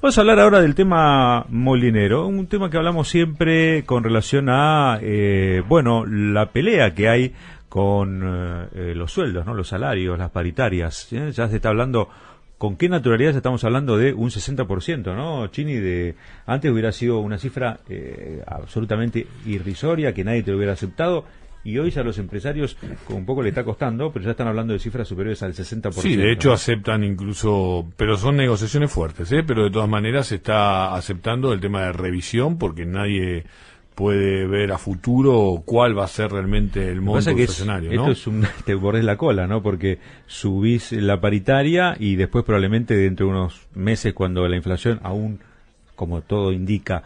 Vamos a hablar ahora del tema molinero, un tema que hablamos siempre con relación a, eh, bueno, la pelea que hay con eh, los sueldos, ¿no? Los salarios, las paritarias. ¿eh? Ya se está hablando con qué naturalidad estamos hablando de un 60%, ¿no? Chini, de antes hubiera sido una cifra eh, absolutamente irrisoria, que nadie te lo hubiera aceptado, y hoy ya a los empresarios un poco le está costando, pero ya están hablando de cifras superiores al 60%. Sí, de hecho aceptan incluso, pero son negociaciones fuertes, ¿eh? pero de todas maneras se está aceptando el tema de revisión porque nadie puede ver a futuro cuál va a ser realmente el monto escenario. Esto es un, te bordes la cola, ¿no? Porque subís la paritaria y después probablemente dentro de unos meses cuando la inflación aún, como todo indica,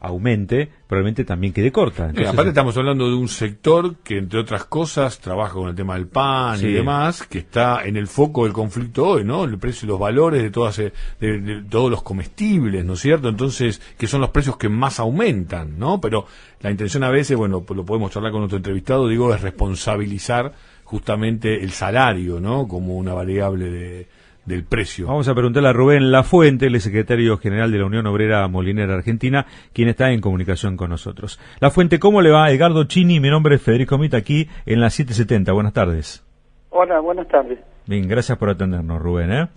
aumente, probablemente también quede corta. aparte estamos hablando de un sector que, entre otras cosas, trabaja con el tema del pan y demás, que está en el foco del conflicto hoy, ¿no? El precio y los valores de, todas, eh, de, todos los comestibles, ¿no es cierto? Entonces, que son los precios que más aumentan, ¿no? Pero la intención a veces, bueno, lo podemos charlar con nuestro entrevistado, digo, es responsabilizar justamente el salario, ¿no? Como una variable de del precio. Vamos a preguntarle a Rubén Lafuente, el secretario general de la Unión Obrera Molinera Argentina, quien está en comunicación con nosotros. Lafuente, ¿cómo le va? Edgardo Chini, mi nombre es Federico Mita, aquí en la 770. Buenas tardes. Hola, buenas tardes. Bien, gracias por atendernos, Rubén. ¿eh?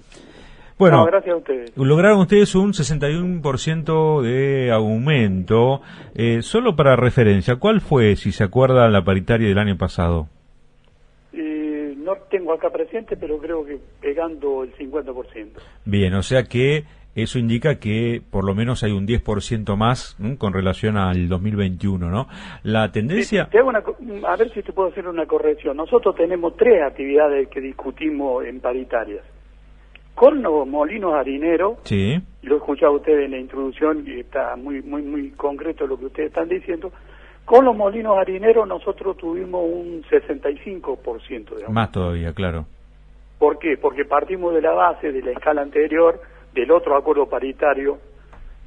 Bueno, gracias a ustedes. Lograron ustedes un 61% de aumento. Eh, solo para referencia, ¿cuál fue, si se acuerda, la paritaria del año pasado? Tengo acá presente, pero creo que pegando el 50%. Bien, o sea que eso indica que por lo menos hay un 10% más con relación al 2021, ¿no? La tendencia... a ver si te puedo hacer una corrección. Nosotros tenemos tres actividades que discutimos en paritarias. Con los molinos harineros, sí. lo escuchaba usted en la introducción y está muy, muy, muy concreto lo que ustedes están diciendo, con los molinos harineros nosotros tuvimos un 65%. de Más todavía, claro. ¿Por qué? Porque partimos de la base de la escala anterior, del otro acuerdo paritario,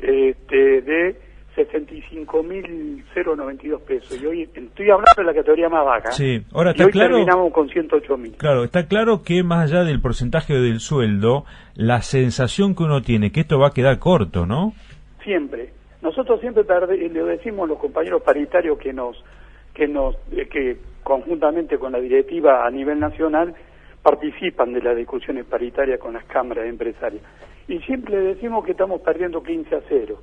este, de 65.092 pesos. Y hoy estoy hablando de la categoría más baja. Sí, ahora está claro. terminamos con 108.000. Claro, está claro que más allá del porcentaje del sueldo, la sensación que uno tiene que esto va a quedar corto, ¿no? Siempre. Nosotros siempre le decimos a los compañeros paritarios que nos que nos eh, que conjuntamente con la directiva a nivel nacional participan de las discusiones paritarias con las cámaras empresarias. Y siempre decimos que estamos perdiendo 15 a 0.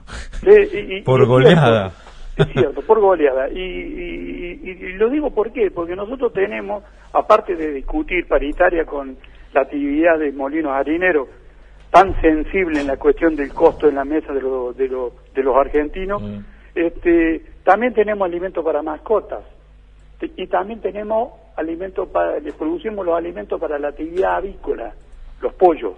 por goleada. es cierto, por goleada. Y, y, lo digo por qué, porque nosotros tenemos, aparte de discutir paritaria con la actividad de molinos harineros, tan sensible en la cuestión del costo en la mesa de, de, de los argentinos, mm. este, también tenemos alimentos para mascotas y también tenemos alimentos para, les producimos los alimentos para la actividad avícola, los pollos.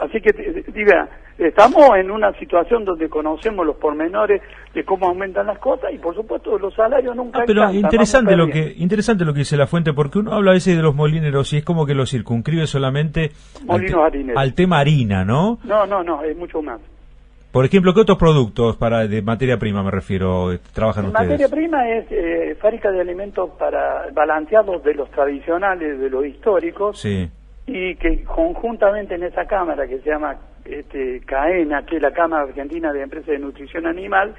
Así que, diga, estamos en una situación donde conocemos los pormenores de cómo aumentan las cosas y por supuesto los salarios nunca ah, pero interesante lo que interesante lo que dice la fuente porque uno habla a veces de los molineros y es como que lo circunscribe solamente al, tema harina no no no no es mucho más. Por ejemplo qué otros productos para de materia prima me refiero trabajan ustedes materia prima es eh, fábrica de alimentos para balanceados de los tradicionales de los históricos. Sí y que conjuntamente en esa cámara que se llama este, CAENA, que es la Cámara Argentina de Empresas de Nutrición Animal,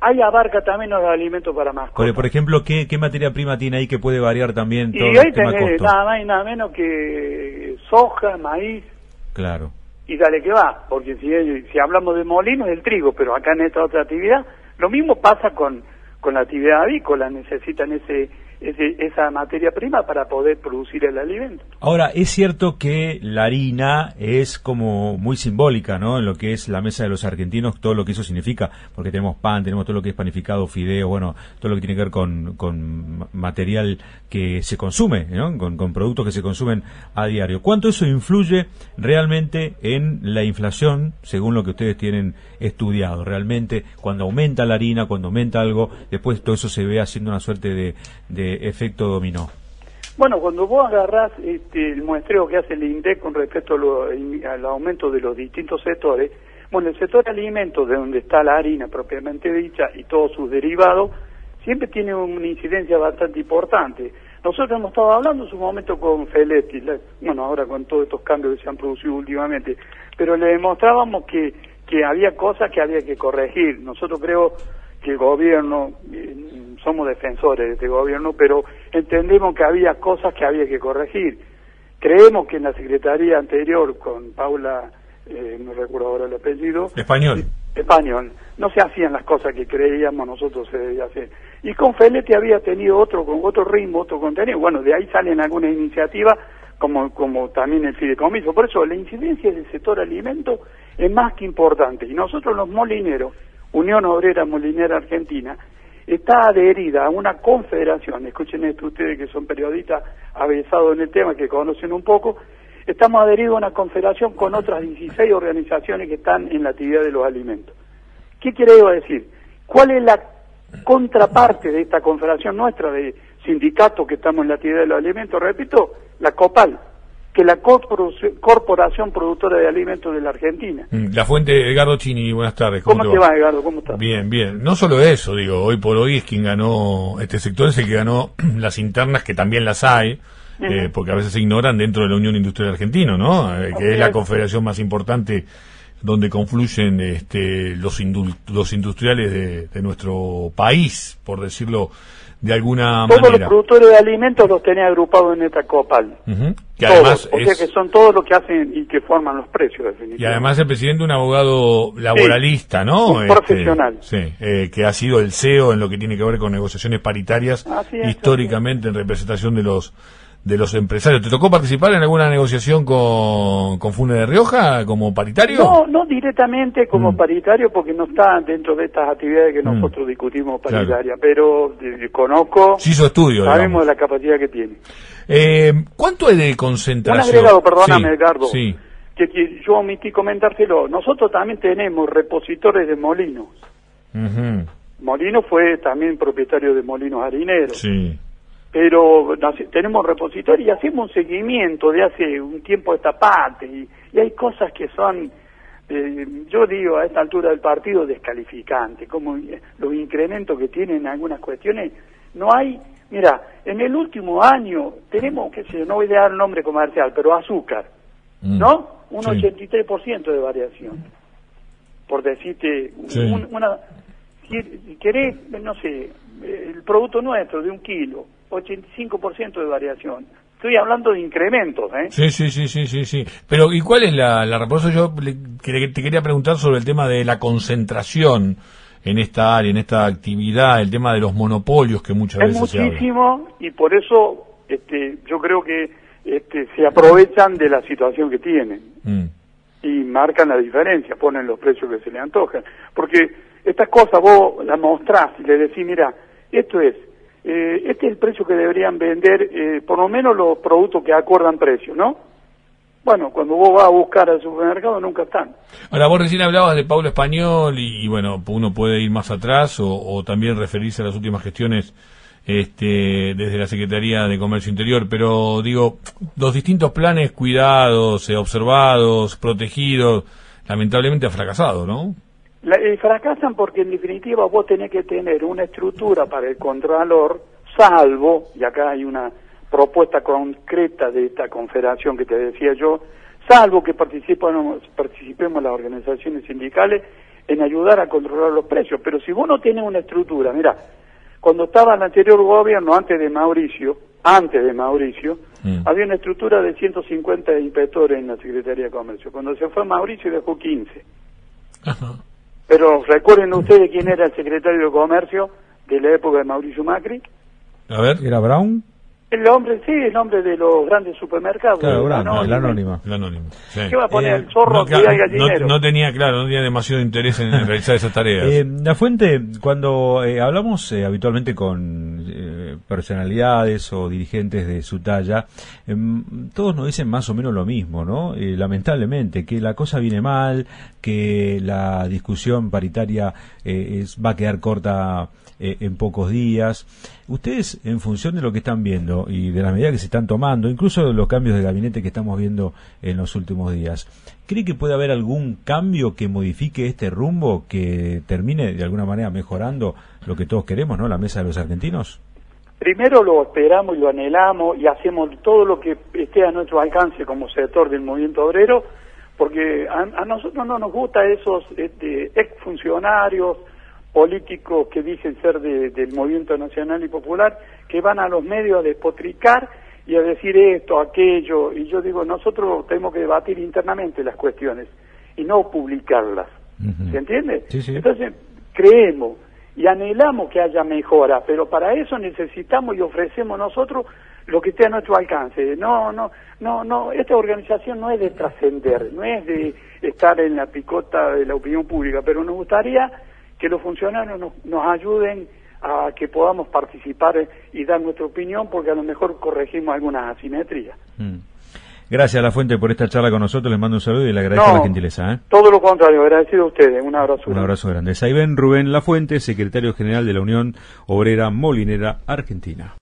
ahí abarca también los alimentos para mascotas. Por ejemplo, ¿qué, ¿qué, materia prima tiene ahí que puede variar también todo y ahí tenés nada más y nada menos que soja, maíz. Claro. Y dale que va, porque si, si hablamos de molinos, el trigo, pero acá en esta otra actividad, lo mismo pasa con, con la actividad avícola, necesitan ese esa materia prima para poder producir el alimento. Ahora, es cierto que la harina es como muy simbólica, ¿no? En lo que es la mesa de los argentinos, todo lo que eso significa, porque tenemos pan, tenemos todo lo que es panificado, fideo, bueno, todo lo que tiene que ver con, con material que se consume, ¿no? Con, con productos que se consumen a diario. ¿Cuánto eso influye realmente en la inflación, según lo que ustedes tienen estudiado? Realmente, cuando aumenta la harina, cuando aumenta algo, después todo eso se ve haciendo una suerte de efecto dominó? Bueno, cuando vos agarrás este, el muestreo que hace el INDEC con respecto al aumento de los distintos sectores, bueno, el sector de alimentos, de donde está la harina propiamente dicha y todos sus derivados, siempre tiene una incidencia bastante importante. Nosotros hemos estado hablando en su momento con Feletti, bueno, ahora con todos estos cambios que se han producido últimamente, pero le demostrábamos que, que había cosas que había que corregir. Nosotros creo que el gobierno, eh, somos defensores de este gobierno, pero entendemos que había cosas que había que corregir. Creemos que en la Secretaría anterior, con Paula, eh, no recuerdo ahora el apellido. Español. Español. No se hacían las cosas que creíamos nosotros se debía hacer. Y con Feletti había tenido otro, con otro ritmo, otro contenido. Bueno, de ahí salen algunas iniciativas, como, como también el fideicomiso. Por eso la incidencia del sector alimento es más que importante. Y nosotros los molineros, Unión Obrera Molinera Argentina, está adherida a una confederación, escuchen esto ustedes que son periodistas avesados en el tema, que conocen un poco, estamos adheridos a una confederación con otras 16 organizaciones que están en la actividad de los alimentos. ¿Qué quiere decir? ¿Cuál es la contraparte de esta confederación nuestra de sindicatos que estamos en la actividad de los alimentos? Repito, la COPAL, que la Corporación Productora de Alimentos de la Argentina. Mm, la fuente Edgardo Chini, buenas tardes. ¿Cómo, te, va? Edgardo? ¿Cómo estás? Bien, bien. No solo eso, digo, hoy por hoy es quien ganó, este sector es el que ganó las internas, que también las hay, eh, porque a veces se ignoran dentro de la Unión Industrial Argentina, ¿no? Eh, que es la confederación más importante donde confluyen este, los, los industriales de, nuestro país, por decirlo de alguna manera. Todos los productores de alimentos los tenía agrupados en esta COPAL. Que además o sea que son todos los que hacen y que forman los precios, definitivamente. Y además el presidente un abogado laboralista, ¿no? Un profesional. Este, sí, eh, que ha sido el CEO en lo que tiene que ver con negociaciones paritarias, históricamente en representación de los de los empresarios. ¿Te tocó participar en alguna negociación con, con Fune de Rioja como paritario? No, no directamente como mm. paritario porque no está dentro de estas actividades que mm. nosotros discutimos paritaria, pero eh, conozco, sí, su estudio, sabemos la capacidad que tiene. Eh, ¿Cuánto hay de concentración? Un agregado, perdóname, Edgardo, sí. que, yo omití comentártelo. Nosotros también tenemos repositores de molinos. Molino fue también propietario de molinos harineros. Sí pero tenemos repositorios y hacemos un seguimiento de hace un tiempo esta parte y, hay cosas que son, eh, yo digo a esta altura del partido, descalificantes, como los incrementos que tienen algunas cuestiones, no hay, mira, en el último año tenemos, qué sé no voy a dar nombre comercial, pero azúcar, mm. ¿no? Un 83% de variación, por decirte, una, si querés, no sé, el producto nuestro de un kilo, 85% de variación. Estoy hablando de incrementos, ¿eh? Sí, sí, sí, sí, sí, sí. Pero, ¿y cuál es la, la Por yo te quería preguntar sobre el tema de la concentración en esta área, en esta actividad, el tema de los monopolios que muchas veces muchísimo y por eso este, yo creo que este, se aprovechan de la situación que tienen mm. y marcan la diferencia, ponen los precios que se le antojan. Porque estas cosas vos las mostrás y le decís, mira, esto es eh, este es el precio que deberían vender, eh, por lo menos los productos que acuerdan precio, ¿no? Bueno, cuando vos vas a buscar al supermercado nunca están. Ahora, vos recién hablabas de Pablo Español y, bueno, uno puede ir más atrás o, también referirse a las últimas gestiones este, desde la Secretaría de Comercio Interior, pero digo, los distintos planes cuidados, eh, observados, protegidos, lamentablemente ha fracasado, ¿no? La, eh, fracasan porque en definitiva vos tenés que tener una estructura para el contralor, salvo, y acá hay una propuesta concreta de esta confederación que te decía yo, salvo que participemos, participemos las organizaciones sindicales en ayudar a controlar los precios. Pero si vos no tienes una estructura, mira, cuando estaba el anterior gobierno, antes de Mauricio, antes de Mauricio, mm. había una estructura de 150 inspectores en la Secretaría de Comercio. Cuando se fue Mauricio dejó 15. Ajá. Pero recuerden ustedes quién era el secretario de Comercio de la época de Mauricio Macri. A ver, ¿era Brown? El hombre, sí, el nombre de los grandes supermercados. Claro, Brown, el anónimo. El anónimo ¿Qué va a poner? el eh, zorro no, gallinero. No, tenía, claro, no tenía demasiado interés en realizar esas tareas. Eh, la fuente, cuando eh, hablamos habitualmente con personalidades o dirigentes de su talla, em, todos nos dicen más o menos lo mismo, ¿no? lamentablemente, que la cosa viene mal, que la discusión paritaria es, va a quedar corta eh, en pocos días. Ustedes, en función de lo que están viendo y de las medidas que se están tomando, incluso de los cambios de gabinete que estamos viendo en los últimos días, ¿cree que puede haber algún cambio que modifique este rumbo, que termine de alguna manera mejorando lo que todos queremos, ¿no? La mesa de los argentinos. Primero lo esperamos y lo anhelamos y hacemos todo lo que esté a nuestro alcance como sector del movimiento obrero, porque a, nosotros no nos gusta esos este, exfuncionarios políticos que dicen ser del movimiento nacional y popular, que van a los medios a despotricar y a decir esto, aquello, y yo digo, nosotros tenemos que debatir internamente las cuestiones y no publicarlas. ¿Se entiende? Entonces, creemos y anhelamos que haya mejora, pero para eso necesitamos y ofrecemos nosotros lo que esté a nuestro alcance. No, no, no, no, esta organización no es de trascender, no es de estar en la picota de la opinión pública, pero nos gustaría que los funcionarios nos, ayuden a que podamos participar y dar nuestra opinión, porque a lo mejor corregimos algunas asimetrías. Mm. Gracias a La Fuente por esta charla con nosotros. Les mando un saludo y le agradezco la gentileza. ¿eh? Todo lo contrario, agradecido a ustedes. Un abrazo. Un abrazo grande. Saiben Rubén La Fuente, secretario general de la Unión Obrera Molinera Argentina.